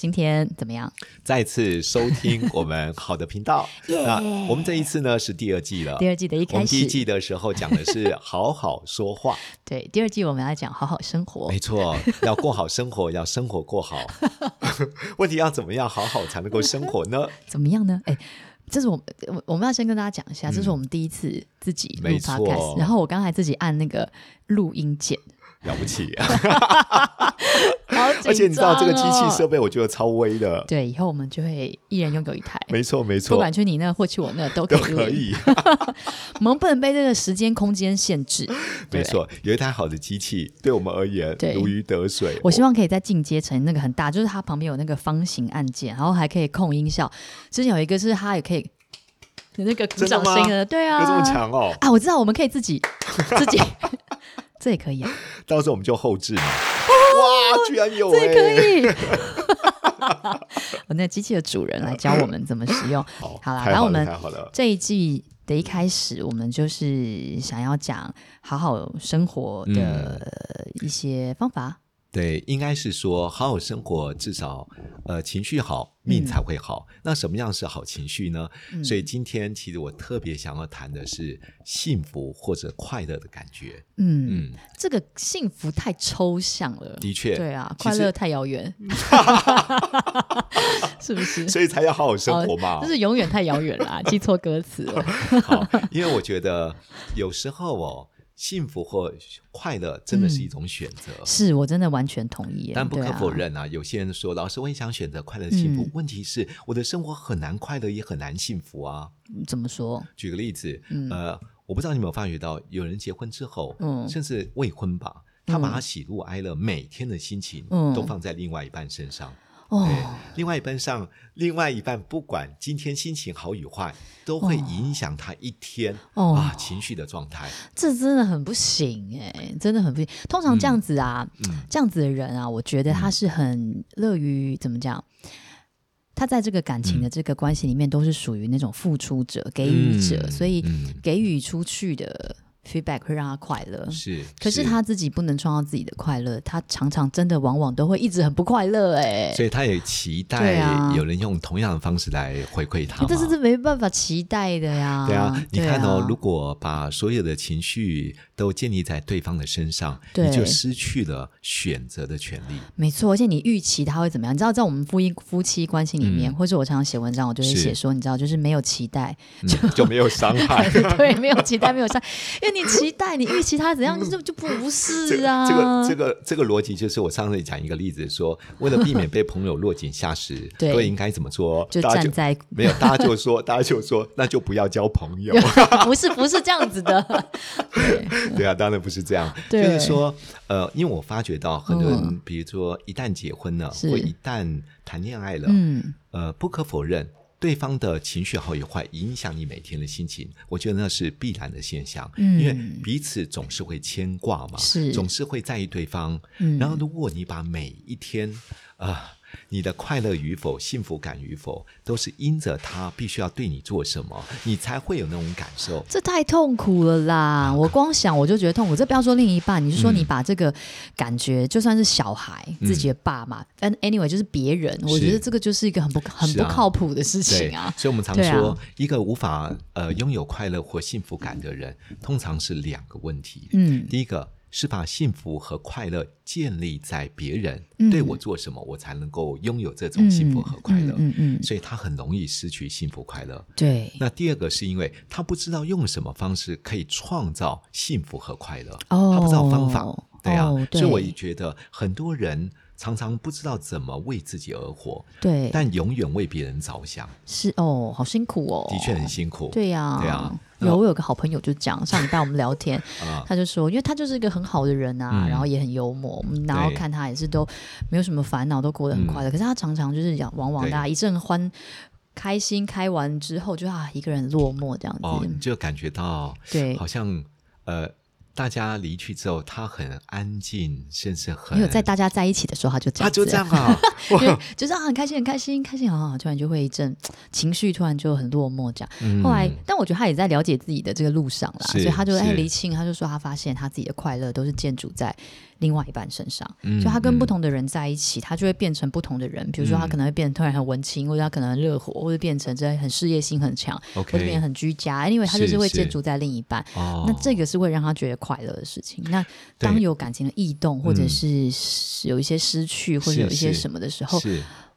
今天怎么样？再次收听我们好的频道。那我们这一次呢是第二季了。第二季的一开始，第一季的时候讲的是好好说话。对，第二季我们要讲好好生活。没错，要过好生活，要生活过好。问题要怎么样好好才能够生活呢？怎么样呢？哎，这是我我我们要先跟大家讲一下，嗯、这是我们第一次自己录 podcast，然后我刚才自己按那个录音键。了不起，啊、而且你知道这个机器设备，我觉得超威的。对，以后我们就会一人拥有一台。没错，没错，不管去你那或去我那都可以。都可以。我们不能被这个时间空间限制。没错，有一台好的机器，对我们而言如鱼得水。我希望可以再进阶成那个很大，就是它旁边有那个方形按键，然后还可以控音效。之前有一个是它也可以有那个鼓掌声的，对啊，有这么强哦！啊，我知道，我们可以自己自己。这也可以啊，到时候我们就后置嘛。哇，居然有、欸！这可以。我那机器的主人来教我们怎么使用。好，好了，然后我们这一季的一开始，我们就是想要讲好好生活的一些方法。嗯对，应该是说好好生活，至少呃情绪好，命才会好。嗯、那什么样是好情绪呢？嗯、所以今天其实我特别想要谈的是幸福或者快乐的感觉。嗯嗯，这个幸福太抽象了。的确，对啊，快乐太遥远，是不是？所以才要好好生活嘛。就、哦、是永远太遥远了，记错歌词了。好，因为我觉得有时候哦。幸福或快乐真的是一种选择，嗯、是我真的完全同意。但不可否认啊，啊有些人说，老师我也想选择快乐幸福，嗯、问题是我的生活很难快乐，也很难幸福啊。怎么说？举个例子，嗯、呃，我不知道你有没有发觉到，有人结婚之后，嗯，甚至未婚吧，他把他喜怒哀乐每天的心情都放在另外一半身上。哦，另外一半上，另外一半不管今天心情好与坏，都会影响他一天、哦、啊情绪的状态。这真的很不行哎，真的很不行。通常这样子啊，这样子的人啊，我觉得他是很乐于、嗯、怎么讲？他在这个感情的这个关系里面，都是属于那种付出者、给予者，嗯、所以给予出去的。Feedback 会让他快乐，是，可是他自己不能创造自己的快乐，他常常真的往往都会一直很不快乐，哎，所以他也期待有人用同样的方式来回馈他，但是这没办法期待的呀。对啊，你看哦，如果把所有的情绪都建立在对方的身上，你就失去了选择的权利。没错，而且你预期他会怎么样？你知道，在我们夫夫妻关系里面，或者我常常写文章，我就会写说，你知道，就是没有期待。就就没有伤害，对，没有期待没有伤，因为你期待你预期他怎样，就就不是啊。这个这个这个逻辑就是我上次讲一个例子，说为了避免被朋友落井下石，对，应该怎么做？就站在没有，大家就说，大家就说，那就不要交朋友。不是不是这样子的，对对啊，当然不是这样。就是说，呃，因为我发觉到很多人，比如说一旦结婚了，或一旦谈恋爱了，嗯，呃，不可否认。对方的情绪好与坏影响你每天的心情，我觉得那是必然的现象，嗯、因为彼此总是会牵挂嘛，是总是会在意对方。嗯、然后，如果你把每一天啊。呃你的快乐与否、幸福感与否，都是因着他必须要对你做什么，你才会有那种感受。这太痛苦了啦！啊、我光想我就觉得痛苦。这不要说另一半，你是说你把这个感觉，嗯、就算是小孩、自己的爸妈，但、嗯、anyway 就是别人，我觉得这个就是一个很不很不靠谱的事情啊。啊所以，我们常说，啊、一个无法呃拥有快乐或幸福感的人，通常是两个问题。嗯，第一个。是把幸福和快乐建立在别人对我做什么，我才能够拥有这种幸福和快乐。嗯嗯，所以他很容易失去幸福快乐。对。那第二个是因为他不知道用什么方式可以创造幸福和快乐。哦。他不知道方法。对啊。所以我也觉得很多人常常不知道怎么为自己而活。对。但永远为别人着想。是哦，好辛苦哦。的确很辛苦。对呀。对啊。有，我有个好朋友就讲，上礼拜我们聊天，他就说，因为他就是一个很好的人啊，然后也很幽默，然后看他也是都没有什么烦恼，都过得很快乐。可是他常常就是讲，往往大家一阵欢开心开完之后，就啊一个人落寞这样子，哦，你就感觉到对，好像呃。大家离去之后，他很安静，甚至很没有在大家在一起的时候，他就这样，他就这样啊，就是啊，很开心，很开心，开心啊，突然就会一阵情绪，突然就很落寞这样。嗯、后来，但我觉得他也在了解自己的这个路上啦，所以他就在厘清，他就说他发现他自己的快乐都是建筑在另外一半身上，嗯、就他跟不同的人在一起，嗯、他就会变成不同的人。比如说，他可能会变得突然很文青，或者他可能很热火，或者变成这很事业心很强或者变得很居家。因为他就是会建筑在另一半，那这个是会让他觉得快乐的事情。那当有感情的异动，或者是有一些失去，或者有一些什么的时候，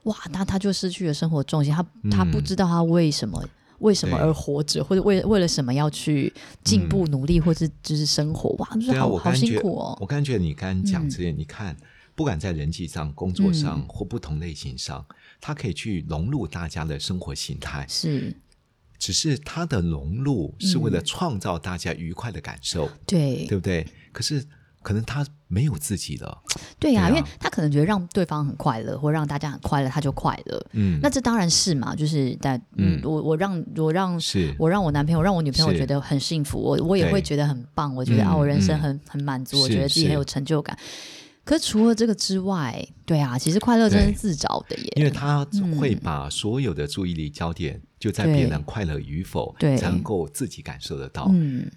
哇，那他就失去了生活重心，他他不知道他为什么为什么而活着，或者为为了什么要去进步努力，或者就是生活，哇，就是好好辛苦哦。我感觉你刚刚讲这些，你看，不管在人际上、工作上或不同类型上，他可以去融入大家的生活形态，是。只是他的融入是为了创造大家愉快的感受，嗯、对。对不对？可是可能他没有自己的，对呀、啊，对啊、因为他可能觉得让对方很快乐，或让大家很快乐，他就快乐。嗯，那这当然是嘛，就是但嗯，我我让我让是。我让我男朋友让我女朋友觉得很幸福，我我也会觉得很棒，我觉得啊，我人生很、嗯、很满足，我觉得自己很有成就感。可是除了这个之外，对啊，其实快乐真是自找的耶，因为他会把所有的注意力焦点就在别人快乐与否，对，才能够自己感受得到。嗯。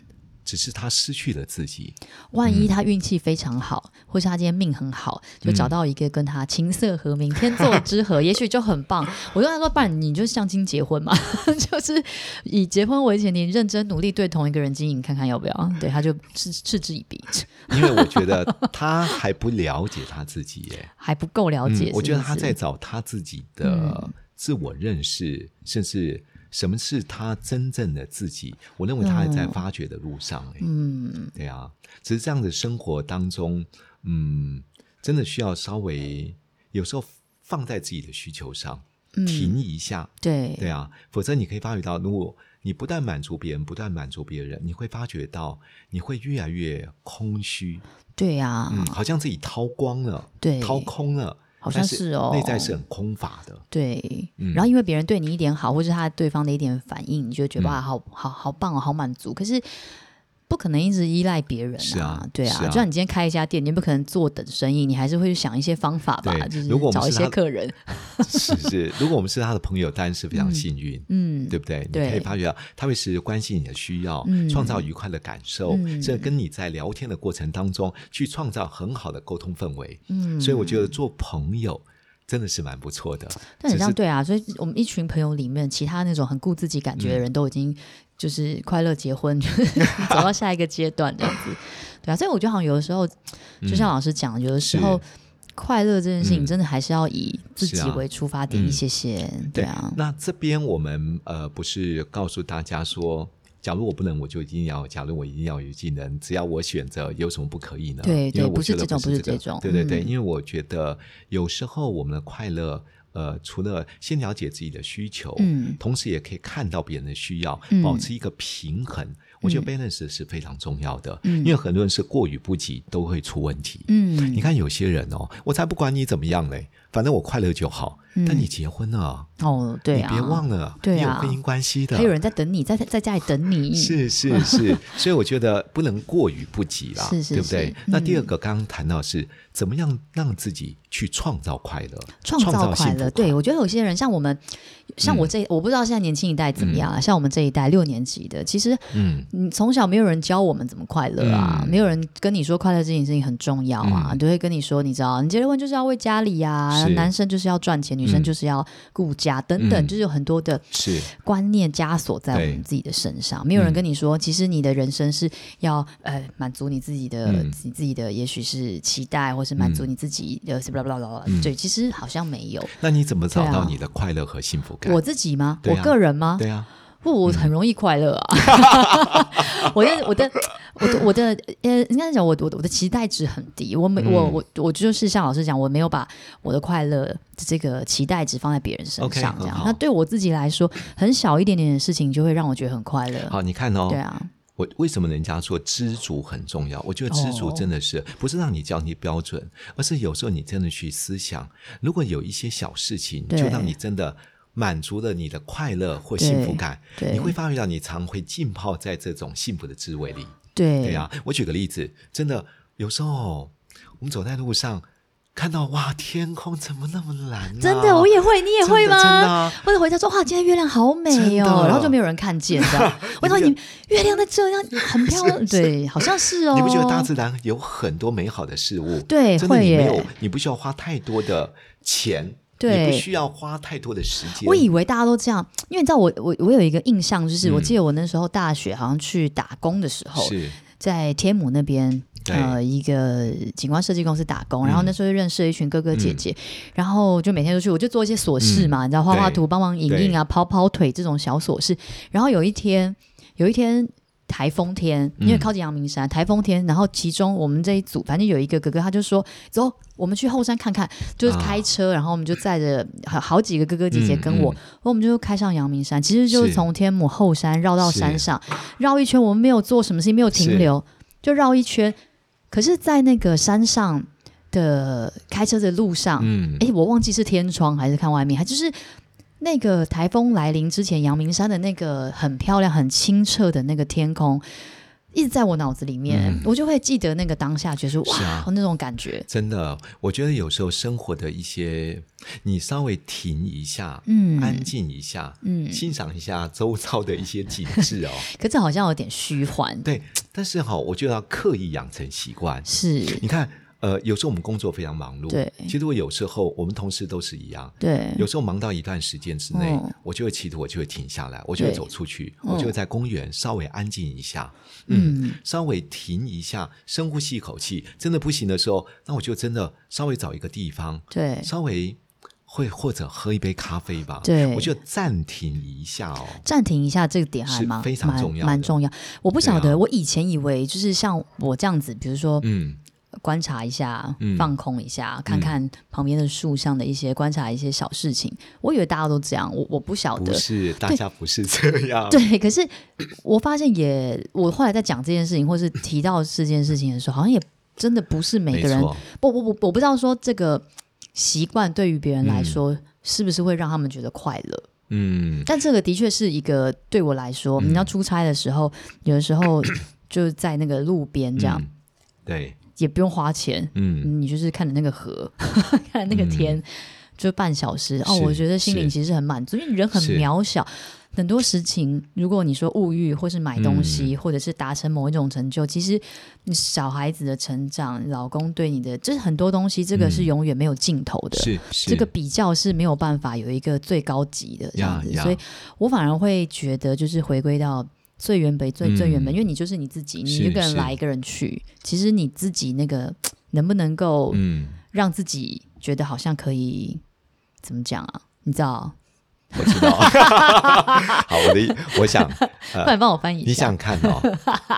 只是他失去了自己。万一他运气非常好，嗯、或是他今天命很好，就找到一个跟他琴瑟和鸣、嗯、天作之合，也许就很棒。我就跟他说：“不然你就相亲结婚嘛，就是以结婚为前提，认真努力对同一个人经营，看看要不要。”对，他就嗤嗤之以鼻。因为我觉得他还不了解他自己，耶，还不够了解是不是、嗯。我觉得他在找他自己的自我认识，嗯、甚至。什么是他真正的自己？我认为他还在发掘的路上。嗯，对啊，只是这样的生活当中，嗯，真的需要稍微有时候放在自己的需求上，嗯、停一下。对，对啊，否则你可以发觉到，如果你不断满足别人，不断满足别人，你会发觉到你会越来越空虚。对呀、嗯，好像自己掏光了，对，掏空了。好像是哦，内在是很空乏的。对，嗯、然后因为别人对你一点好，或是他对方的一点反应，你就觉得哇，好好好棒哦，好满足。可是。不可能一直依赖别人啊，是啊，对啊，就像你今天开一家店，你不可能坐等生意，你还是会去想一些方法吧，就是找一些客人。是是，如果我们是他的朋友，当然是非常幸运，嗯，对不对？你可以发觉到他会时时关心你的需要，创造愉快的感受，甚至跟你在聊天的过程当中去创造很好的沟通氛围。嗯，所以我觉得做朋友真的是蛮不错的。但很像对啊，所以我们一群朋友里面，其他那种很顾自己感觉的人都已经。就是快乐结婚，走到下一个阶段这样子，对啊，所以我觉得好像有的时候，就像老师讲，有的时候快乐这件事情真的还是要以自己为出发点一些些，对啊。那这边我们呃不是告诉大家说，假如我不能，我就一定要；假如我一定要有技能，只要我选择，有什么不可以呢？对对，不是这种，不是这种，对对对，因为我觉得有时候我们的快乐。呃，除了先了解自己的需求，嗯，同时也可以看到别人的需要，嗯、保持一个平衡。嗯、我觉得 balance 是非常重要的，嗯、因为很多人是过与不及都会出问题。嗯，你看有些人哦，我才不管你怎么样嘞，反正我快乐就好。但你结婚了哦，对啊，你别忘了，你有婚姻关系的，还有人在等你，在在家里等你。是是是，所以我觉得不能过于不及啦，是是，对不对？那第二个刚刚谈到是怎么样让自己去创造快乐，创造快乐。对，我觉得有些人像我们，像我这，我不知道现在年轻一代怎么样啊。像我们这一代六年级的，其实，嗯，你从小没有人教我们怎么快乐啊，没有人跟你说快乐这件事情很重要啊，都会跟你说，你知道，你结了婚就是要为家里呀，男生就是要赚钱，女生就是要顾家等等，就是有很多的观念枷锁在我们自己的身上。没有人跟你说，其实你的人生是要呃满足你自己的你自己的，也许是期待，或是满足你自己的对，其实好像没有。那你怎么找到你的快乐和幸福感？我自己吗？我个人吗？对啊。不，我很容易快乐啊！我的我的我的我的呃，应该讲我我我的期待值很低。我没我我我就是像老师讲，我没有把我的快乐这个期待值放在别人身上，这样。那对我自己来说，很小一点点的事情就会让我觉得很快乐。好，你看哦，对啊，我为什么人家说知足很重要？我觉得知足真的是不是让你降低标准，而是有时候你真的去思想，如果有一些小事情，就让你真的。满足了你的快乐或幸福感，你会发觉到你常会浸泡在这种幸福的滋味里。对，对呀、啊。我举个例子，真的有时候我们走在路上。看到哇，天空怎么那么蓝、啊？真的，我也会，你也会吗？真的，真的啊、或者回家说哇，今天月亮好美哦，然后就没有人看见，这样。我说你月亮在这样很漂亮，对，好像是哦。你不觉得大自然有很多美好的事物？对，真的你没有，你不需要花太多的钱，对，你不需要花太多的时间。我以为大家都这样，因为你知道我，我我有一个印象，就是、嗯、我记得我那时候大学好像去打工的时候，是。在天母那边。呃，一个景观设计公司打工，然后那时候就认识了一群哥哥姐姐，嗯、然后就每天都去，我就做一些琐事嘛，嗯、你知道，画画图、帮忙影印啊、跑跑腿这种小琐事。然后有一天，有一天台风天，因为靠近阳明山，嗯、台风天，然后其中我们这一组，反正有一个哥哥，他就说：“走，我们去后山看看。”就是开车，啊、然后我们就载着好好几个哥哥姐姐跟我，我们就开上阳明山，其实就是从天母后山绕到山上，绕一圈。我们没有做什么事情，没有停留，就绕一圈。可是，在那个山上的开车的路上，嗯，哎，我忘记是天窗还是看外面，还就是那个台风来临之前，阳明山的那个很漂亮、很清澈的那个天空，一直在我脑子里面，嗯、我就会记得那个当下，就是哇，啊、那种感觉。真的，我觉得有时候生活的一些，你稍微停一下，嗯，安静一下，嗯，欣赏一下周遭的一些景致哦。可这好像有点虚幻，对。但是哈，我就要刻意养成习惯。是，你看，呃，有时候我们工作非常忙碌。对。其实我有时候，我们同事都是一样。对。有时候忙到一段时间之内，哦、我就会企图，我就会停下来，我就会走出去，对我就会在公园稍微安静一下，嗯，嗯稍微停一下，深呼吸一口气。真的不行的时候，那我就真的稍微找一个地方，对，稍微。会或者喝一杯咖啡吧，对，我觉得暂停一下哦，暂停一下这个点还蛮非常重要，蛮重要。我不晓得，啊、我以前以为就是像我这样子，比如说，嗯，观察一下，嗯、放空一下，看看旁边的树上的一些，观察一些小事情。我以为大家都这样，我我不晓得，不是大家不是这样，对。对，可是我发现也，我后来在讲这件事情，或是提到这件事情的时候，好像也真的不是每个人，不不不，我不知道说这个。习惯对于别人来说，嗯、是不是会让他们觉得快乐？嗯，但这个的确是一个对我来说，嗯、你要出差的时候，有的时候就在那个路边这样，嗯、对，也不用花钱，嗯，你就是看着那个河，看着那个天，嗯、就半小时。哦，我觉得心灵其实很满足，因为人很渺小。很多事情，如果你说物欲，或是买东西，嗯、或者是达成某一种成就，其实你小孩子的成长，老公对你的，就是很多东西，这个是永远没有尽头的。是、嗯，是。这个比较是没有办法有一个最高级的这样子，所以我反而会觉得，就是回归到最原本、最最原本，嗯、因为你就是你自己，你一个人来，一个人去，其实你自己那个能不能够，嗯，让自己觉得好像可以，怎么讲啊？你知道？我知道，好，我的我想，呃、快帮我翻译一下。你想看哦？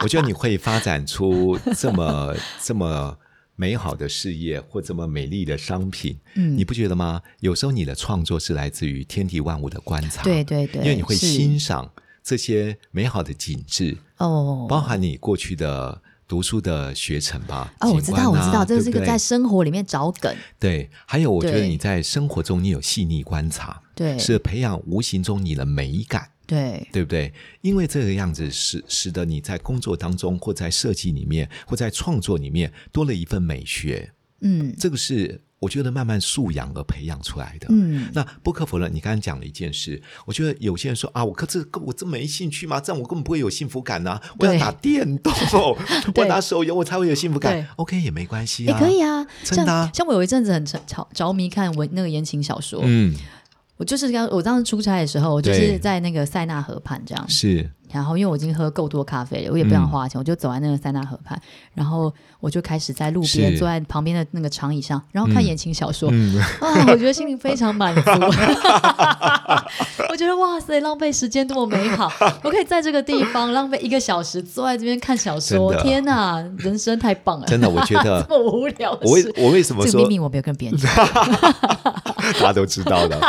我觉得你会发展出这么 这么美好的事业，或这么美丽的商品，嗯，你不觉得吗？有时候你的创作是来自于天地万物的观察，对对对，因为你会欣赏这些美好的景致哦，包含你过去的。读书的学程吧。哦，我知道，啊、我知道，这是一个在生活里面找梗。对，还有，我觉得你在生活中你有细腻观察，对，是培养无形中你的美感，对，对不对？因为这个样子使使得你在工作当中，或在设计里面，或在创作里面多了一份美学。嗯，这个是。我觉得慢慢素养而培养出来的。嗯，那不可否认，你刚刚讲了一件事。我觉得有些人说啊，我可这我这没兴趣吗？这样我根本不会有幸福感呐。我要打电动，我打手游，我才会有幸福感。OK 也没关系啊，也可以啊，真的。像我有一阵子很着着迷看文那个言情小说。嗯，我就是刚我当时出差的时候，我就是在那个塞纳河畔这样。是。然后因为我已经喝够多咖啡了，我也不想花钱，我就走在那个塞纳河畔，然后。我就开始在路边坐在旁边的那个长椅上，然后看言情小说。啊，我觉得心里非常满足。我觉得哇塞，浪费时间多么美好！我可以在这个地方浪费一个小时，坐在这边看小说。天哪，人生太棒了！真的，我觉得 这么无聊。我为我为什么说这个秘密我没有跟别人讲？大家都知道的。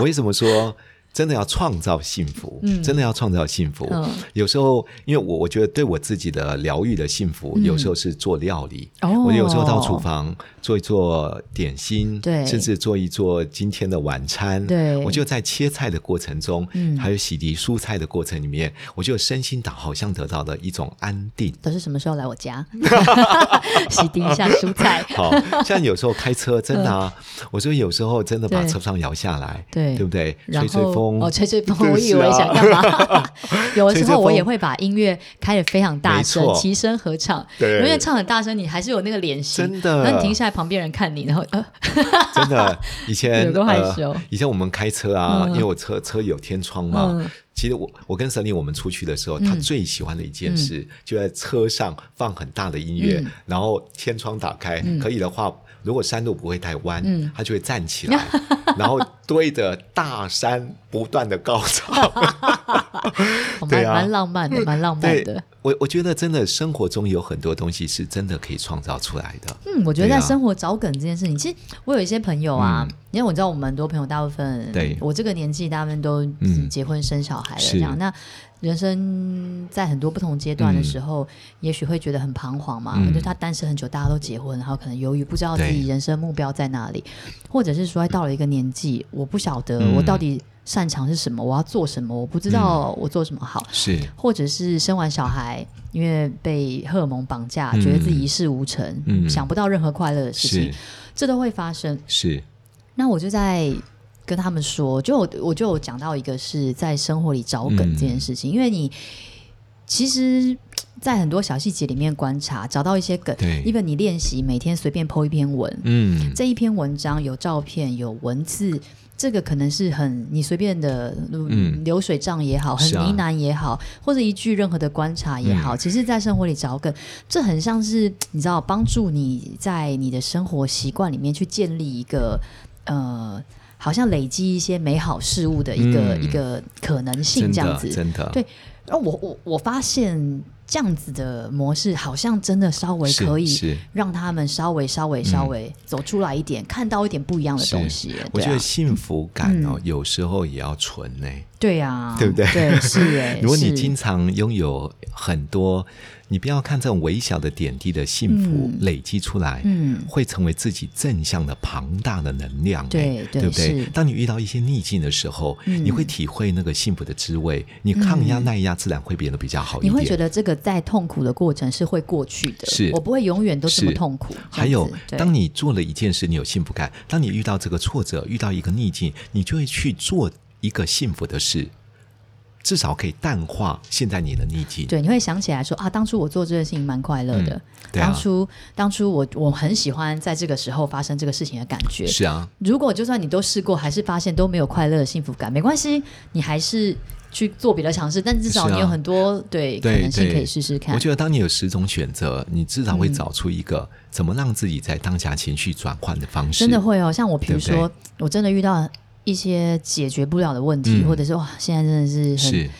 为什么说真的要创造幸福，嗯，真的要创造幸福。嗯，有时候，因为我我觉得对我自己的疗愈的幸福，嗯，有时候是做料理。哦，我有时候到厨房做一做点心，对，甚至做一做今天的晚餐。对，我就在切菜的过程中，嗯，还有洗涤蔬菜的过程里面，我就身心的好像得到了一种安定。都是什么时候来我家 洗涤一下蔬菜？好像有时候开车，真的啊，我说有时候真的把车窗摇下来，对，对不对？吹吹风。哦，吹吹风，我以为想干嘛？有的时候我也会把音乐开得非常大声，齐声合唱。对，因为唱很大声，你还是有那个脸型。真的，那你停下来，旁边人看你，然后呃，真的，以前 有多害羞。以前我们开车啊，因为我车车有天窗嘛。其实我我跟沈丽我们出去的时候，他最喜欢的一件事，就在车上放很大的音乐，然后天窗打开，可以的话。如果山路不会太弯，嗯，他就会站起来，然后对的大山不断的高潮，对啊，蛮浪漫的，蛮浪漫的。我我觉得真的生活中有很多东西是真的可以创造出来的。嗯，我觉得在生活找梗这件事情，其实我有一些朋友啊，因为我知道我们很多朋友大部分，对。我这个年纪，大部分都结婚生小孩了，这样。那。人生在很多不同阶段的时候，嗯、也许会觉得很彷徨嘛。嗯、就他单身很久，大家都结婚，然后可能犹豫，不知道自己人生目标在哪里，或者是说到了一个年纪，我不晓得我到底擅长是什么，嗯、我要做什么，我不知道我做什么好。是，或者是生完小孩，因为被荷尔蒙绑架，嗯、觉得自己一事无成，嗯、想不到任何快乐的事情，这都会发生。是，那我就在。跟他们说，就我我就有讲到一个是在生活里找梗这件事情，嗯、因为你其实，在很多小细节里面观察，找到一些梗。对，因为你练习每天随便 po 一篇文，嗯，这一篇文章有照片有文字，这个可能是很你随便的流水账也好，嗯、很呢喃也好，啊、或者一句任何的观察也好，嗯、其实，在生活里找梗，这很像是你知道，帮助你在你的生活习惯里面去建立一个呃。好像累积一些美好事物的一个、嗯、一个可能性，这样子，真的，真的对。然后我我我发现这样子的模式，好像真的稍微可以让他们稍微稍微稍微走出来一点，嗯、看到一点不一样的东西。啊、我觉得幸福感哦，嗯、有时候也要存呢。对呀，对不对？对，是哎。如果你经常拥有很多。你不要看这种微小的点滴的幸福累积出来，嗯，会成为自己正向的庞大的能量，对对不对？当你遇到一些逆境的时候，你会体会那个幸福的滋味，你抗压耐压自然会变得比较好一点。你会觉得这个在痛苦的过程是会过去的，是我不会永远都这么痛苦。还有，当你做了一件事，你有幸福感；当你遇到这个挫折，遇到一个逆境，你就会去做一个幸福的事。至少可以淡化现在你的逆境。对，你会想起来说啊，当初我做这件事情蛮快乐的。嗯对啊、当初，当初我我很喜欢在这个时候发生这个事情的感觉。是啊。如果就算你都试过，还是发现都没有快乐的幸福感，没关系，你还是去做别的尝试。但至少你有很多对可能性可以试试看。我觉得，当你有十种选择，你至少会找出一个怎么让自己在当下情绪转换的方式。真的会哦，像我，比如说，对对我真的遇到。一些解决不了的问题，嗯、或者是哇，现在真的是很是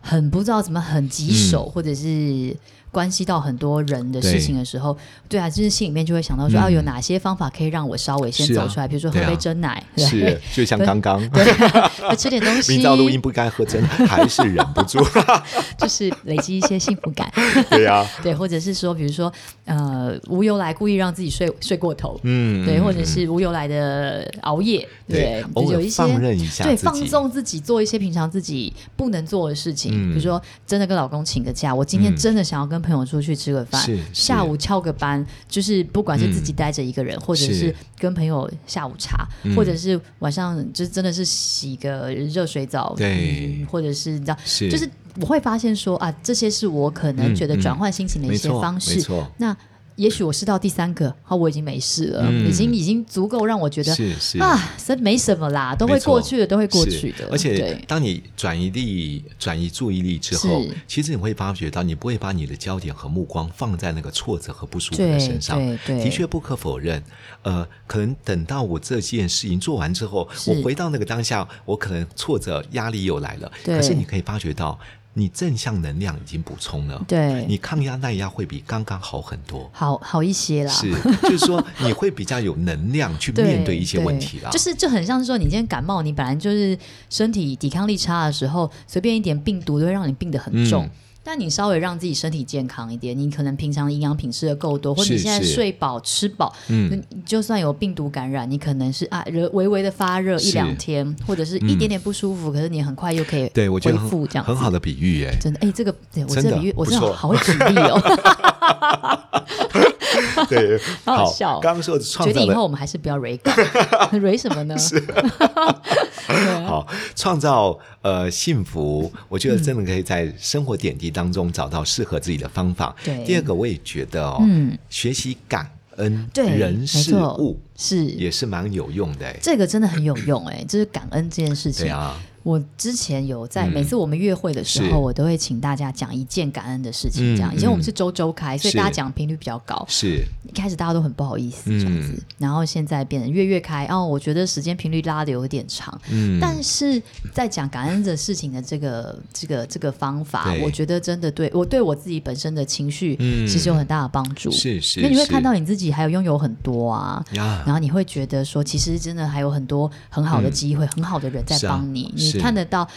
很不知道怎么很棘手，嗯、或者是。关系到很多人的事情的时候，对。啊，就是心里面就会想到说啊，有哪些方法可以让我稍微先走出来？比如说喝杯真奶，是就像刚刚，对，吃点东西。明知道录音不该喝真奶，还是忍不住，就是累积一些幸福感。对呀，对，或者是说，比如说呃，无由来故意让自己睡睡过头，嗯，对，或者是无由来的熬夜，对，有一些放任一下，对，放纵自己做一些平常自己不能做的事情，比如说真的跟老公请个假，我今天真的想要跟。跟朋友出去吃个饭，下午翘个班，就是不管是自己待着一个人，或者是跟朋友下午茶，或者是晚上就真的是洗个热水澡，对，或者是你知道，就是我会发现说啊，这些是我可能觉得转换心情的一些方式。那。也许我试到第三个，好，我已经没事了，嗯、已经已经足够让我觉得是是啊，这没什么啦，都会过去的，都会过去的。而且，当你转移力、转移注意力之后，其实你会发觉到，你不会把你的焦点和目光放在那个挫折和不舒服的身上。对对对，的确不可否认，呃，可能等到我这件事情做完之后，我回到那个当下，我可能挫折、压力又来了。对可是你可以发觉到。你正向能量已经补充了，对，你抗压耐压会比刚刚好很多，好好一些啦。是，就是说你会比较有能量去面对一些问题啦。就是就很像是说，你今天感冒，你本来就是身体抵抗力差的时候，随便一点病毒都会让你病得很重。嗯但你稍微让自己身体健康一点，你可能平常营养品吃的够多，或者你现在睡饱吃饱，嗯，就算有病毒感染，你可能是啊，热微微的发热一两天，或者是一点点不舒服，嗯、可是你很快又可以恢复这样。很好的比喻耶，真的哎，这个对我这个比喻我真的好会举例哦。对，好好笑。刚刚说决定以后我们还是不要 re，re 什么呢？是好，创造呃幸福，我觉得真的可以在生活点滴当中找到适合自己的方法。对，第二个我也觉得哦，嗯，学习感恩对人事物是也是蛮有用的。这个真的很有用哎，就是感恩这件事情。对啊。我之前有在每次我们约会的时候，我都会请大家讲一件感恩的事情。这样，以前我们是周周开，所以大家讲频率比较高。是，一开始大家都很不好意思这样子，然后现在变成月月开。哦，我觉得时间频率拉的有点长。嗯，但是在讲感恩的事情的这个这个这个方法，我觉得真的对我对我自己本身的情绪其实有很大的帮助。是是，因为你会看到你自己还有拥有很多啊，然后你会觉得说，其实真的还有很多很好的机会，很好的人在帮你。你。看得到，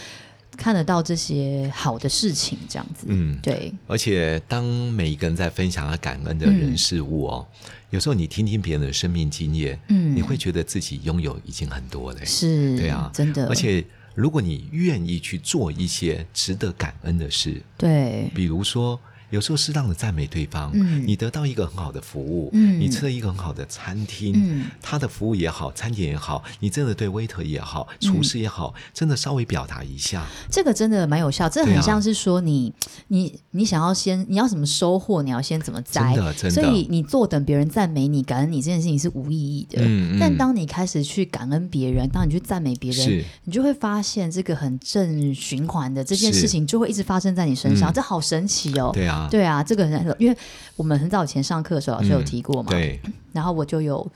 看得到这些好的事情，这样子，嗯，对。而且，当每一个人在分享他感恩的人事物哦，嗯、有时候你听听别人的生命经验，嗯，你会觉得自己拥有已经很多了，是，对啊，真的。而且，如果你愿意去做一些值得感恩的事，对，比如说。有时候适当的赞美对方，嗯，你得到一个很好的服务，嗯，你吃了一个很好的餐厅，嗯，他的服务也好，餐点也好，你真的对 waiter 也好，厨师也好，真的稍微表达一下，这个真的蛮有效。这很像是说你你你想要先你要怎么收获，你要先怎么摘，真的真的。所以你坐等别人赞美你、感恩你这件事情是无意义的。嗯，但当你开始去感恩别人，当你去赞美别人，你就会发现这个很正循环的这件事情就会一直发生在你身上，这好神奇哦。对啊。对啊，这个很，因为我们很早以前上课的时候，老师有提过嘛。嗯、对。然后我就有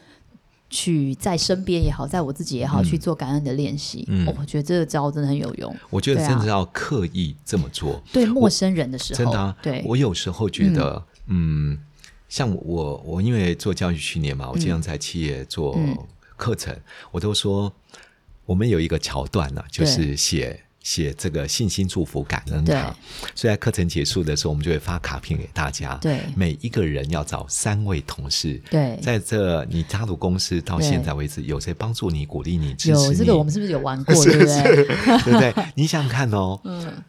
去在身边也好，在我自己也好、嗯、去做感恩的练习。嗯、哦，我觉得这个招真的很有用。我觉得真的要刻意这么做。对，陌生人的时候，真的、啊。对。我有时候觉得，嗯，嗯像我，我因为做教育训练嘛，我经常在企业做课程，嗯、我都说我们有一个桥段呢、啊，就是写。写这个信心祝福感恩卡，所以在课程结束的时候，我们就会发卡片给大家。对，每一个人要找三位同事。对，在这你加入公司到现在为止，有谁帮助你、鼓励你、支持你？有这个，我们是不是有玩过？对不对？对不对？你想想看哦，嗯，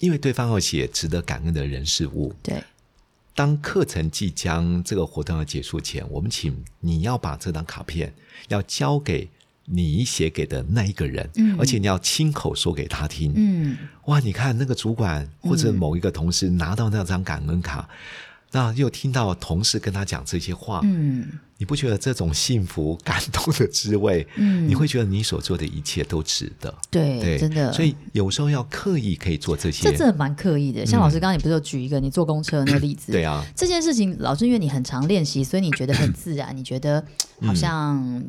因为对方要写值得感恩的人事物。对，当课程即将这个活动要结束前，我们请你要把这张卡片要交给。你写给的那一个人，嗯，而且你要亲口说给他听，嗯，哇，你看那个主管或者某一个同事拿到那张感恩卡，嗯，那又听到同事跟他讲这些话，嗯。你不觉得这种幸福感动的滋味？嗯，你会觉得你所做的一切都值得。对，对，真的。所以有时候要刻意可以做这些，这真的蛮刻意的。像老师刚刚你不是有举一个你坐公车的那个例子？对啊，这件事情老师因为你很常练习，所以你觉得很自然，你觉得好像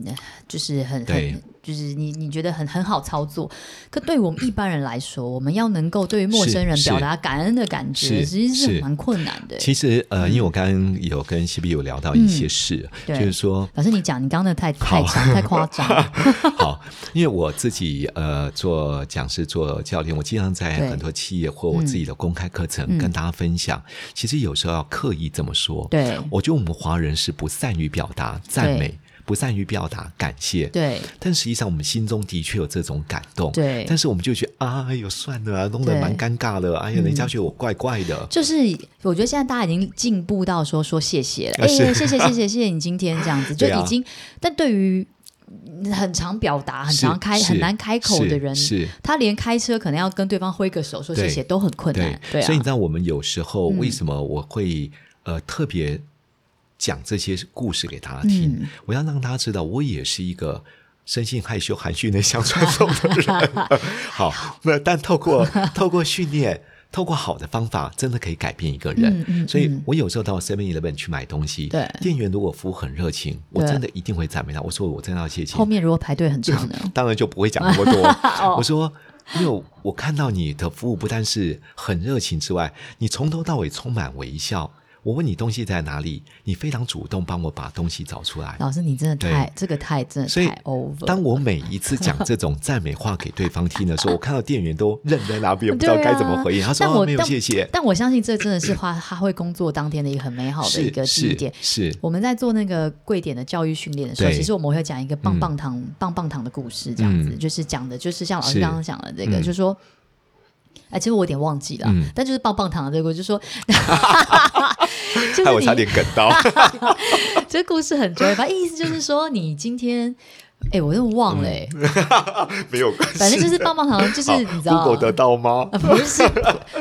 就是很很就是你你觉得很很好操作。可对于我们一般人来说，我们要能够对于陌生人表达感恩的感觉，其实是蛮困难的。其实呃，因为我刚刚有跟 CB 有聊到一些事，对。就是说，老师你讲，你刚刚那太太长太夸张。好，因为我自己呃做讲师做教练，我经常在很多企业或我自己的公开课程跟大家分享。其实有时候要刻意这么说。对，我觉得我们华人是不善于表达赞美，不善于表达感谢。对，但实际上我们心中的确有这种感动。对，但是我们就觉得啊，哎呦算了啊，弄得蛮尴尬的。哎呀，人家觉得我怪怪的。就是我觉得现在大家已经进步到说说谢谢了，哎，谢谢谢谢谢谢你今天这样子 就已经。但对于很常表达、很常开、很难开口的人，是他连开车可能要跟对方挥个手说谢谢都很困难。对，所以你知道我们有时候为什么我会呃特别。讲这些故事给大家听，嗯、我要让大家知道，我也是一个生性害羞、含蓄、内向、传送的人。好，那但透过 透过训练，透过好的方法，真的可以改变一个人。嗯嗯、所以我有时候到 Seven Eleven 去买东西，对店员如果服务很热情，我真的一定会赞美他。我说我真的要谢谢。后面如果排队很长呢？当然就不会讲那么多。我说。因为我看到你的服务不但是很热情之外，你从头到尾充满微笑。我问你东西在哪里，你非常主动帮我把东西找出来。老师，你真的太这个太真的太 over。当我每一次讲这种赞美话给对方听的时候，我看到店员都愣在那边，不知道该怎么回应。他说：“哦，没有，谢谢。”但我相信这真的是花他会工作当天的一个很美好的一个记忆点。是我们在做那个贵点的教育训练的时候，其实我们会讲一个棒棒糖棒棒糖的故事，这样子就是讲的就是像老师刚刚讲的这个，就是说。哎，其实我有点忘记了，嗯、但就是棒棒糖的这个，就说，害我差点梗到。这个故事很绝，反正意思就是说，你今天。哎，我又忘了哎，没有关系，反正就是棒棒糖，就是你知道，Google 得到吗？不是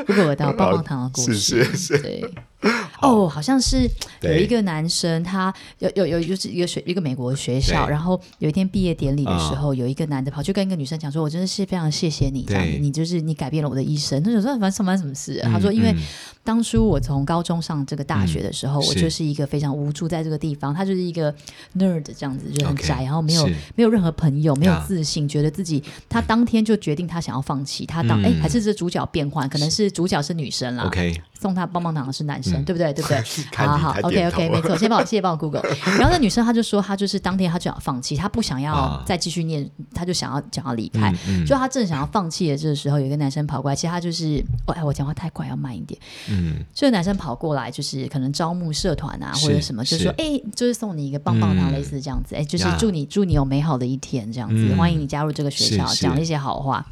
，Google 得到棒棒糖的故事，是是是，对。哦，好像是有一个男生，他有有有就是一个学一个美国的学校，然后有一天毕业典礼的时候，有一个男的跑去跟一个女生讲说：“我真的是非常谢谢你，这样你就是你改变了我的一生。”他就说：“反正上班什么事？”他说：“因为当初我从高中上这个大学的时候，我就是一个非常无助，在这个地方，他就是一个 nerd 这样子，就很宅，然后没有。”没有任何朋友，没有自信，觉得自己他当天就决定他想要放弃。他当哎，还是这主角变换，可能是主角是女生啦。OK，送他棒棒糖的是男生，对不对？对不对？好好，OK OK，没错。先帮我 谢谢帮我 Google。然后那女生她就说，她就是当天她就想放弃，她不想要再继续念，她就想要想要离开。就她正想要放弃的这个时候，有一个男生跑过来，其实他就是，哎，我讲话太快，要慢一点。嗯，这个男生跑过来，就是可能招募社团啊，或者什么，就说哎，就是送你一个棒棒糖，类似这样子，哎，就是祝你祝你有美好的一天这样子，欢迎你加入这个学校，讲了一些好话。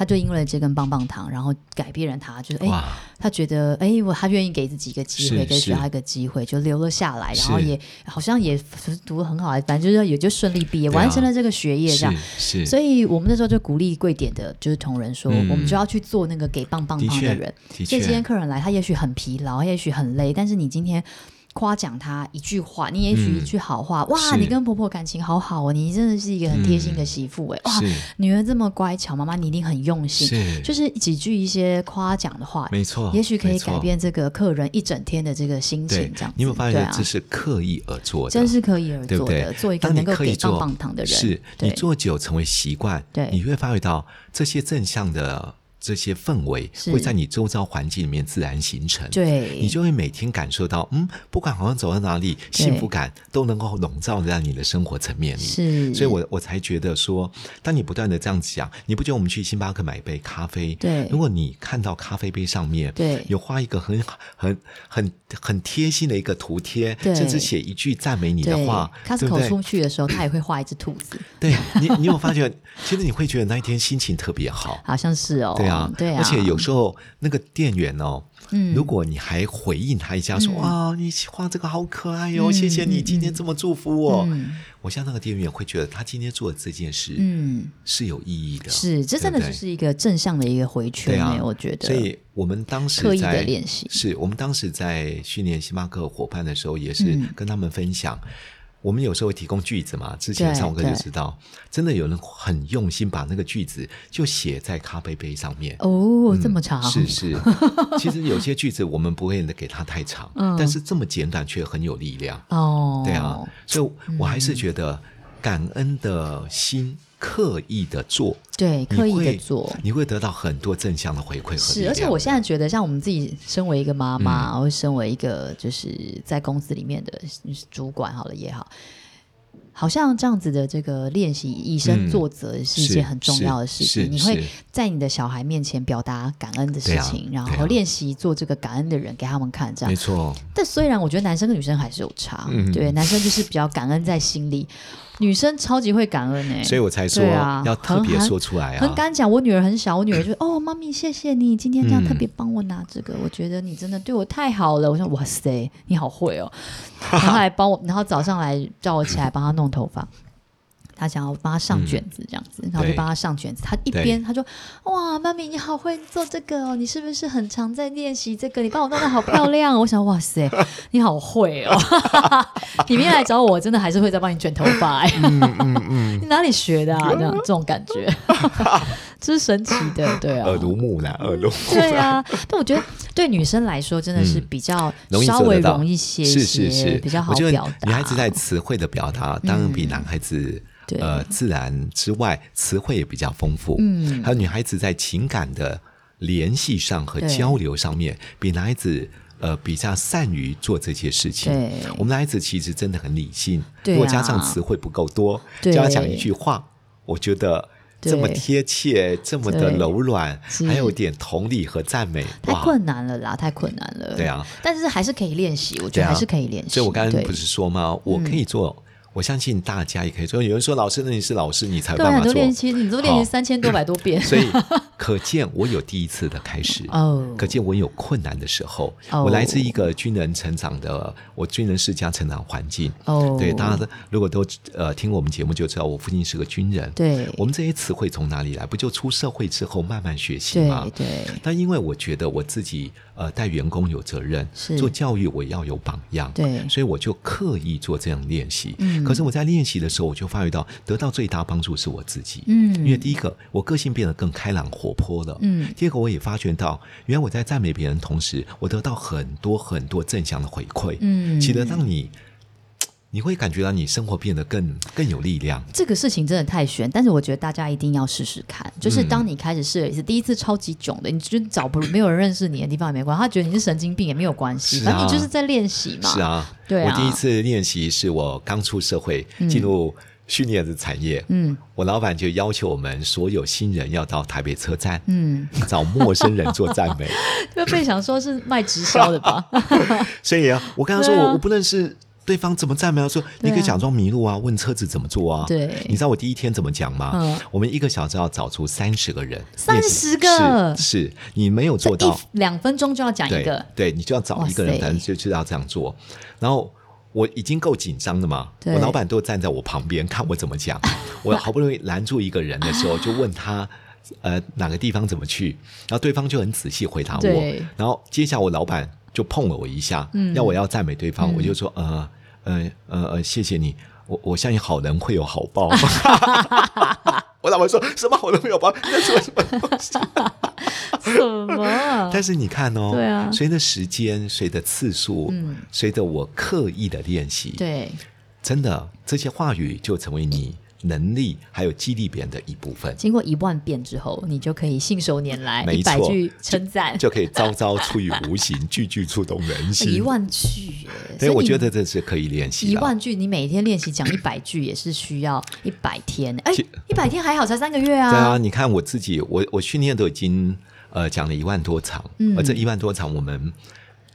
他就因为这根棒棒糖，然后改变了他，就是哎，他觉得哎，我他愿意给自己一个机会，给学校一个机会，就留了下来，然后也好像也读得很好，反正就是也就顺利毕业，完成了这个学业这样。是，所以我们那时候就鼓励贵点的，就是同仁说，我们就要去做那个给棒棒糖的人。所以今天客人来，他也许很疲劳，也许很累，但是你今天。夸奖他一句话，你也许一句好话，哇，你跟婆婆感情好好哦，你真的是一个很贴心的媳妇哎，哇，女儿这么乖巧，妈妈你一定很用心，就是几句一些夸奖的话，没错，也许可以改变这个客人一整天的这个心情，这样。你有没有发现这是刻意而做的？真是刻意而做的，做一个能够给棒棒糖的人，是你做久成为习惯，对，你会发觉到这些正向的。这些氛围会在你周遭环境里面自然形成，对，你就会每天感受到，嗯，不管好像走到哪里，幸福感都能够笼罩在你的生活层面里。是，所以我我才觉得说，当你不断的这样子讲，你不觉得我们去星巴克买一杯咖啡，对，如果你看到咖啡杯上面，对，有画一个很很很很贴心的一个图贴，甚至写一句赞美你的话，卡斯口出去的时候，他也会画一只兔子。对你，你有发觉，其实你会觉得那一天心情特别好，好像是哦。啊，对啊，而且有时候那个店员哦，嗯，如果你还回应他一下说，说哇，你画这个好可爱哟，谢谢你今天这么祝福我，我像那个店员会觉得他今天做的这件事，嗯，是有意义的，是，这真的就是一个正向的一个回圈，我觉得。所以我们当时刻意的练习，是我们当时在训练星巴克伙伴的时候，也是跟他们分享。我们有时候会提供句子嘛，之前上课就知道，真的有人很用心把那个句子就写在咖啡杯上面。哦，这么长？是是，其实有些句子我们不会给它太长，但是这么简短却很有力量。哦，对啊，所以我还是觉得感恩的心。刻意的做，对，刻意的做，你会得到很多正向的回馈。是，而且我现在觉得，像我们自己身为一个妈妈，或、嗯、身为一个就是在公司里面的主管，好了也好，好像这样子的这个练习以身作则是一件很重要的事情。嗯、你会在你的小孩面前表达感恩的事情，啊、然后练习做这个感恩的人给他们看，这样没错。但虽然我觉得男生跟女生还是有差，嗯、对，男生就是比较感恩在心里。女生超级会感恩哎，所以我才说要特别说出来啊，很敢讲。我女儿很小，我女儿就哦，妈咪谢谢你今天这样特别帮我拿这个，我觉得你真的对我太好了。我说哇塞，你好会哦，然后来帮我，然后早上来叫我起来帮她弄头发。他想要帮他上卷子这样子，嗯、然后就帮他上卷子。他一边他说：“哇，妈咪你好会做这个哦，你是不是很常在练习这个？你帮我弄得好漂亮哦。”我想：“哇塞，你好会哦！你明天来找我，真的还是会再帮你卷头发。哎、你哪里学的啊？这样这种感觉，这是神奇的，对啊，耳濡目染，耳濡目染。对啊，但我觉得对女生来说真的是比较稍微容易些些，是是是，比较好表达。女孩子在词汇的表达当然比男孩子。呃自然之外，词汇也比较丰富。嗯，还有女孩子在情感的联系上和交流上面，比男孩子呃比较善于做这些事情。对，我们男孩子其实真的很理性，对啊，如果加上词汇不够多，对，就要讲一句话，我觉得。这么贴切，这么的柔软，还有点同理和赞美，太困难了啦，太困难了。对啊，但是还是可以练习，我觉得还是可以练习。所以我刚刚不是说吗？我可以做。嗯我相信大家也可以做。有人说：“老师，那你是老师，你才有办法做。”对，很多练习，你都练习三千多百多遍。所以可见我有第一次的开始。哦，可见我有困难的时候。哦，我来自一个军人成长的，我军人世家成长环境。哦，对，大家如果都呃听我们节目就知道，我父亲是个军人。对，我们这些词汇从哪里来？不就出社会之后慢慢学习吗？对对。但因为我觉得我自己呃带员工有责任，是做教育我要有榜样。对，所以我就刻意做这样练习。嗯，可是我在练习的时候，我就发觉到得到最大帮助是我自己。嗯，因为第一个，我个性变得更开朗活泼了。嗯，第二个，我也发觉到，原来我在赞美别人的同时，我得到很多很多正向的回馈。嗯，记得让你，你会感觉到你生活变得更更有力量。这个事情真的太悬，但是我觉得大家一定要试试看。就是当你开始试了一次，嗯、第一次超级囧的，你就找不没有人认识你的地方也没关系，他觉得你是神经病也没有关系，反正、啊、你就是在练习嘛。是啊，对啊。我第一次练习是我刚出社会进入。训练的产业，嗯，我老板就要求我们所有新人要到台北车站，嗯，找陌生人做赞美。就被想说是卖直销的吧？所以啊，我跟他说我我不认识对方，怎么赞美？他说你可以假装迷路啊，问车子怎么做啊？对，你知道我第一天怎么讲吗？嗯，我们一个小时要找出三十个人，三十个是是，你没有做到，两分钟就要讲一个，对，你就要找一个人，反正就就要这样做，然后。我已经够紧张的嘛，我老板都站在我旁边看我怎么讲。我好不容易拦住一个人的时候，就问他，呃，哪个地方怎么去？然后对方就很仔细回答我。然后接下来我老板就碰了我一下，嗯、要我要赞美对方，嗯、我就说，呃，呃，呃，呃，谢谢你。我我相信好人会有好报。我老婆说什么我都没有帮？那是什么东西？什么？但是你看哦，对啊，随着时间，随着次数，嗯，随着我刻意的练习，对，真的这些话语就成为你能力还有激励别人的一部分。经过一万遍之后，你就可以信手拈来，一百句称赞就，就可以招招出于无形，句句触动人心。一万句，所以我觉得这是可以练习。一万句，你每天练习讲一百句，也是需要一百天。哎，一百天还好，才三个月啊。对啊，你看我自己，我我训练都已经呃讲了一万多场，嗯，而这一万多场我们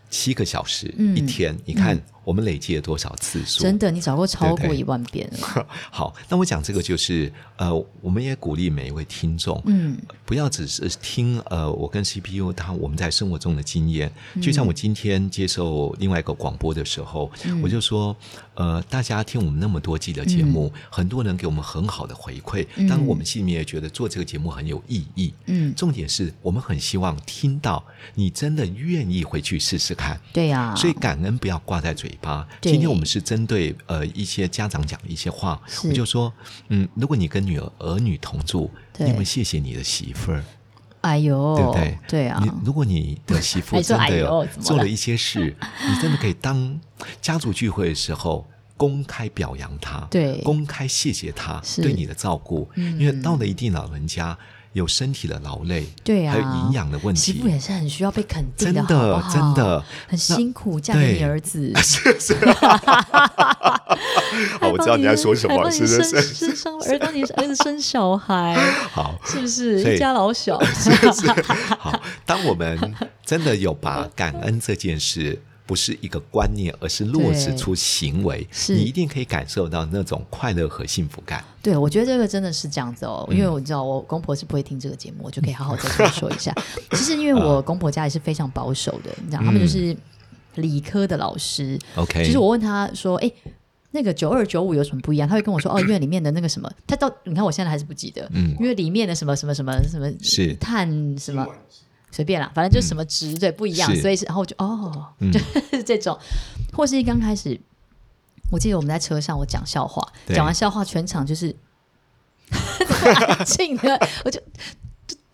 七个小时，嗯，一天，你看。嗯我们累积了多少次数？真的，你找过超过一万遍了。对 对好，那我讲这个就是，呃，我们也鼓励每一位听众，嗯，不要只是听，呃，我跟 CPU 他我们在生活中的经验。就像我今天接受另外一个广播的时候，嗯、我就说，呃，大家听我们那么多季的节目，嗯、很多人给我们很好的回馈，当然我们心里面也觉得做这个节目很有意义。嗯，重点是我们很希望听到你真的愿意回去试试看。对呀、啊，所以感恩不要挂在嘴。今天我们是针对呃一些家长讲的一些话，我就说，嗯，如果你跟女儿儿女同住，你有没有谢谢你的媳妇儿？哎呦，对不对？对啊。你如果你的媳妇 真的有做了一些事，你真的可以当家族聚会的时候公开表扬她，对，公开谢谢她对你的照顾，因为到了一定老人家。有身体的劳累，对啊，还有营养的问题，媳妇也是很需要被肯定的，真的，真的很辛苦，嫁给你儿子，是是。好，我知道你在说什么，是是是，是生儿，当你 儿子生小孩，好，是不是一家老小？是是。好，当我们真的有把感恩这件事。不是一个观念，而是落实出行为，你一定可以感受到那种快乐和幸福感。对，我觉得这个真的是这样子哦，因为我知道我公婆是不会听这个节目，我就可以好好再跟你说一下。其实因为我公婆家也是非常保守的，你知道，他们就是理科的老师。OK，其实我问他说：“哎，那个九二九五有什么不一样？”他会跟我说：“哦，因为里面的那个什么，他到你看我现在还是不记得，嗯，因为里面的什么什么什么什么是碳什么。”随便啦，反正就什么值、嗯、对不一样，所以是然后我就哦，嗯、就 是这种，或是一刚开始，我记得我们在车上我讲笑话，讲完笑话全场就是 安静的，我就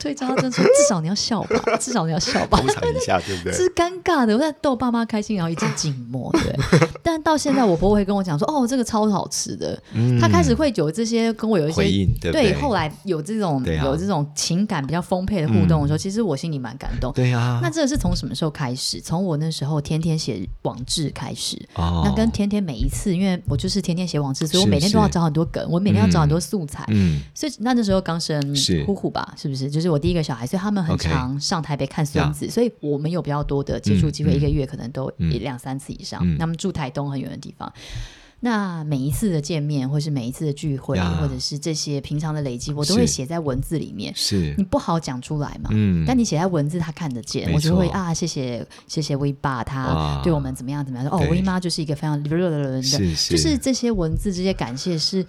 对，叫他真说，至少你要笑吧，至少你要笑吧，捧场一下，对不对？这是尴尬的，我在逗爸妈开心，然后一直静默，对。但到现在，我婆婆会跟我讲说：“哦，这个超好吃的。”她开始会有这些跟我有一些回应，对？后来有这种有这种情感比较丰沛的互动的时候，其实我心里蛮感动。对啊。那这个是从什么时候开始？从我那时候天天写网志开始。哦。那跟天天每一次，因为我就是天天写网志，所以我每天都要找很多梗，我每天要找很多素材。嗯。所以那那时候刚生呼呼吧，是不是？就是我第一个小孩，所以他们很常上台北看孙子，所以我们有比较多的接触机会，一个月可能都一两三次以上。他们住台东很远的地方。那每一次的见面，或是每一次的聚会，或者是这些平常的累积，我都会写在文字里面。是，你不好讲出来嘛？嗯。但你写在文字，他看得见，我就会啊，谢谢谢谢威爸，他对我们怎么样怎么样。哦，威妈就是一个非常热的人，就是这些文字，这些感谢是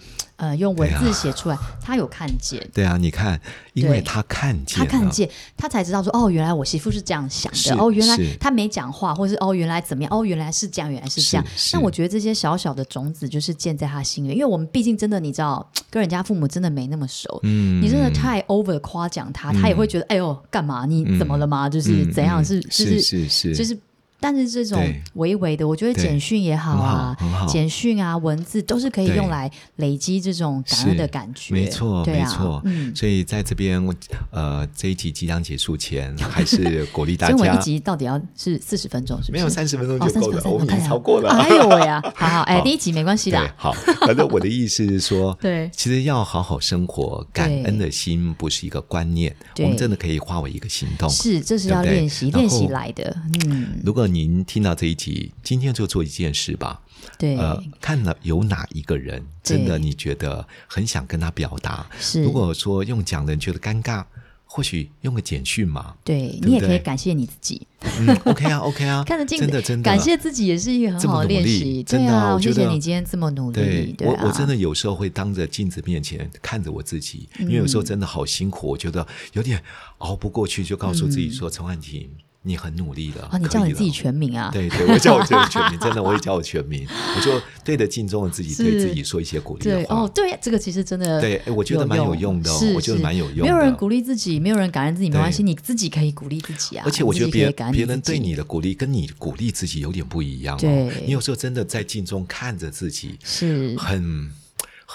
呃用文字写出来，他有看见。对啊，你看，因为他看见，他看见，他才知道说哦，原来我媳妇是这样想的。哦，原来他没讲话，或是哦，原来怎么样？哦，原来是这样，原来是这样。那我觉得这些小小的种。种子就是建在他心里，因为我们毕竟真的，你知道，跟人家父母真的没那么熟。嗯，你真的太 over 夸奖他，嗯、他也会觉得，哎呦，干嘛？你怎么了吗？嗯、就是怎样？是，就是是是，就是。但是这种微微的，我觉得简讯也好啊，简讯啊，文字都是可以用来累积这种感恩的感觉。没错，没错。嗯，所以在这边，呃，这一集即将结束前，还是 鼓励大家。所以我一集到底要是四十分钟，是不是？没有三十分钟就够了，我们已经超过了。哎呦喂呀！好好，哎，第一集没关系的。好，反正我的意思是说，对，其实要好好生活，感恩的心不是一个观念，我们真的可以化为一个行动。是，这是要练习练习来的。嗯，如果您听到这一集，今天就做一件事吧。对，呃，看了有哪一个人真的你觉得很想跟他表达？是，如果说用讲的你觉得尴尬，或许用个简讯嘛。对，你也可以感谢你自己。嗯，OK 啊，OK 啊，看得进，真的真的，感谢自己也是一个很好的练习。真的，啊我谢谢你今天这么努力。我我真的有时候会当着镜子面前看着我自己，因为有时候真的好辛苦，我觉得有点熬不过去，就告诉自己说：“陈婉婷。”你很努力了，啊！你叫你自己全名啊？对对，我叫我自己全名，真的，我也叫我全名，我就对着镜中的自己，对自己说一些鼓励的话。哦，对，这个其实真的对，我觉得蛮有用的，我觉得蛮有用。没有人鼓励自己，没有人感恩自己，没关系，你自己可以鼓励自己啊。而且我觉得别别人对你的鼓励，跟你鼓励自己有点不一样。对，你有时候真的在镜中看着自己，是很。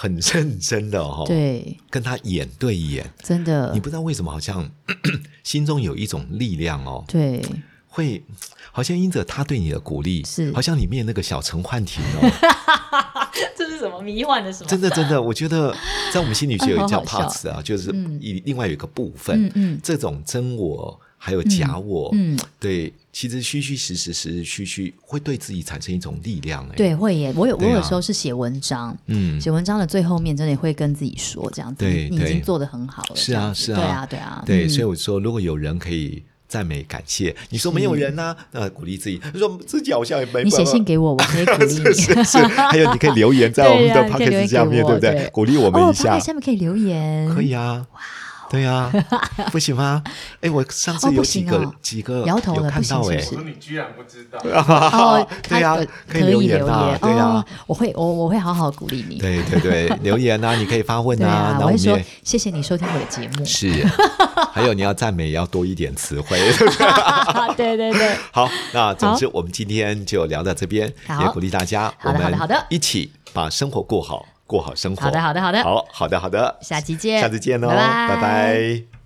很认真的哦，对，跟他眼对眼，真的，你不知道为什么，好像 心中有一种力量哦，对，会好像因着他对你的鼓励，是，好像里面那个小陈焕婷哦，这是什么迷幻的什么？真的真的，我觉得在我们心理学有一叫 parts 啊，就是一另外有一个部分，嗯嗯，这种真我还有假我，嗯，对。其实虚虚实实实实虚虚会对自己产生一种力量哎，对，会耶。我有我有时候是写文章，嗯，写文章的最后面真的会跟自己说这样子，对，你已经做的很好了。是啊，是啊，对啊，对啊，对。所以我说，如果有人可以赞美感谢，你说没有人呢，那鼓励自己，你说自己好像也没。你写信给我，我可以鼓励你。是是，还有你可以留言在我们的 podcast 下面，对不对？鼓励我们一下。下面可以留言，可以啊。对呀，不行吗？哎，我上次有几个几个摇头了，看到哎，你居然不知道？哦，对呀，可以留言啊，对呀，我会我我会好好鼓励你。对对对，留言啊，你可以发问啊，我会说谢谢你收听我的节目。是，还有你要赞美要多一点词汇。对对对，好，那总之我们今天就聊到这边，也鼓励大家，我们一起把生活过好。过好生活。好的，好的，好的，好好的，好的，下期见，下次见哦，拜拜。拜拜。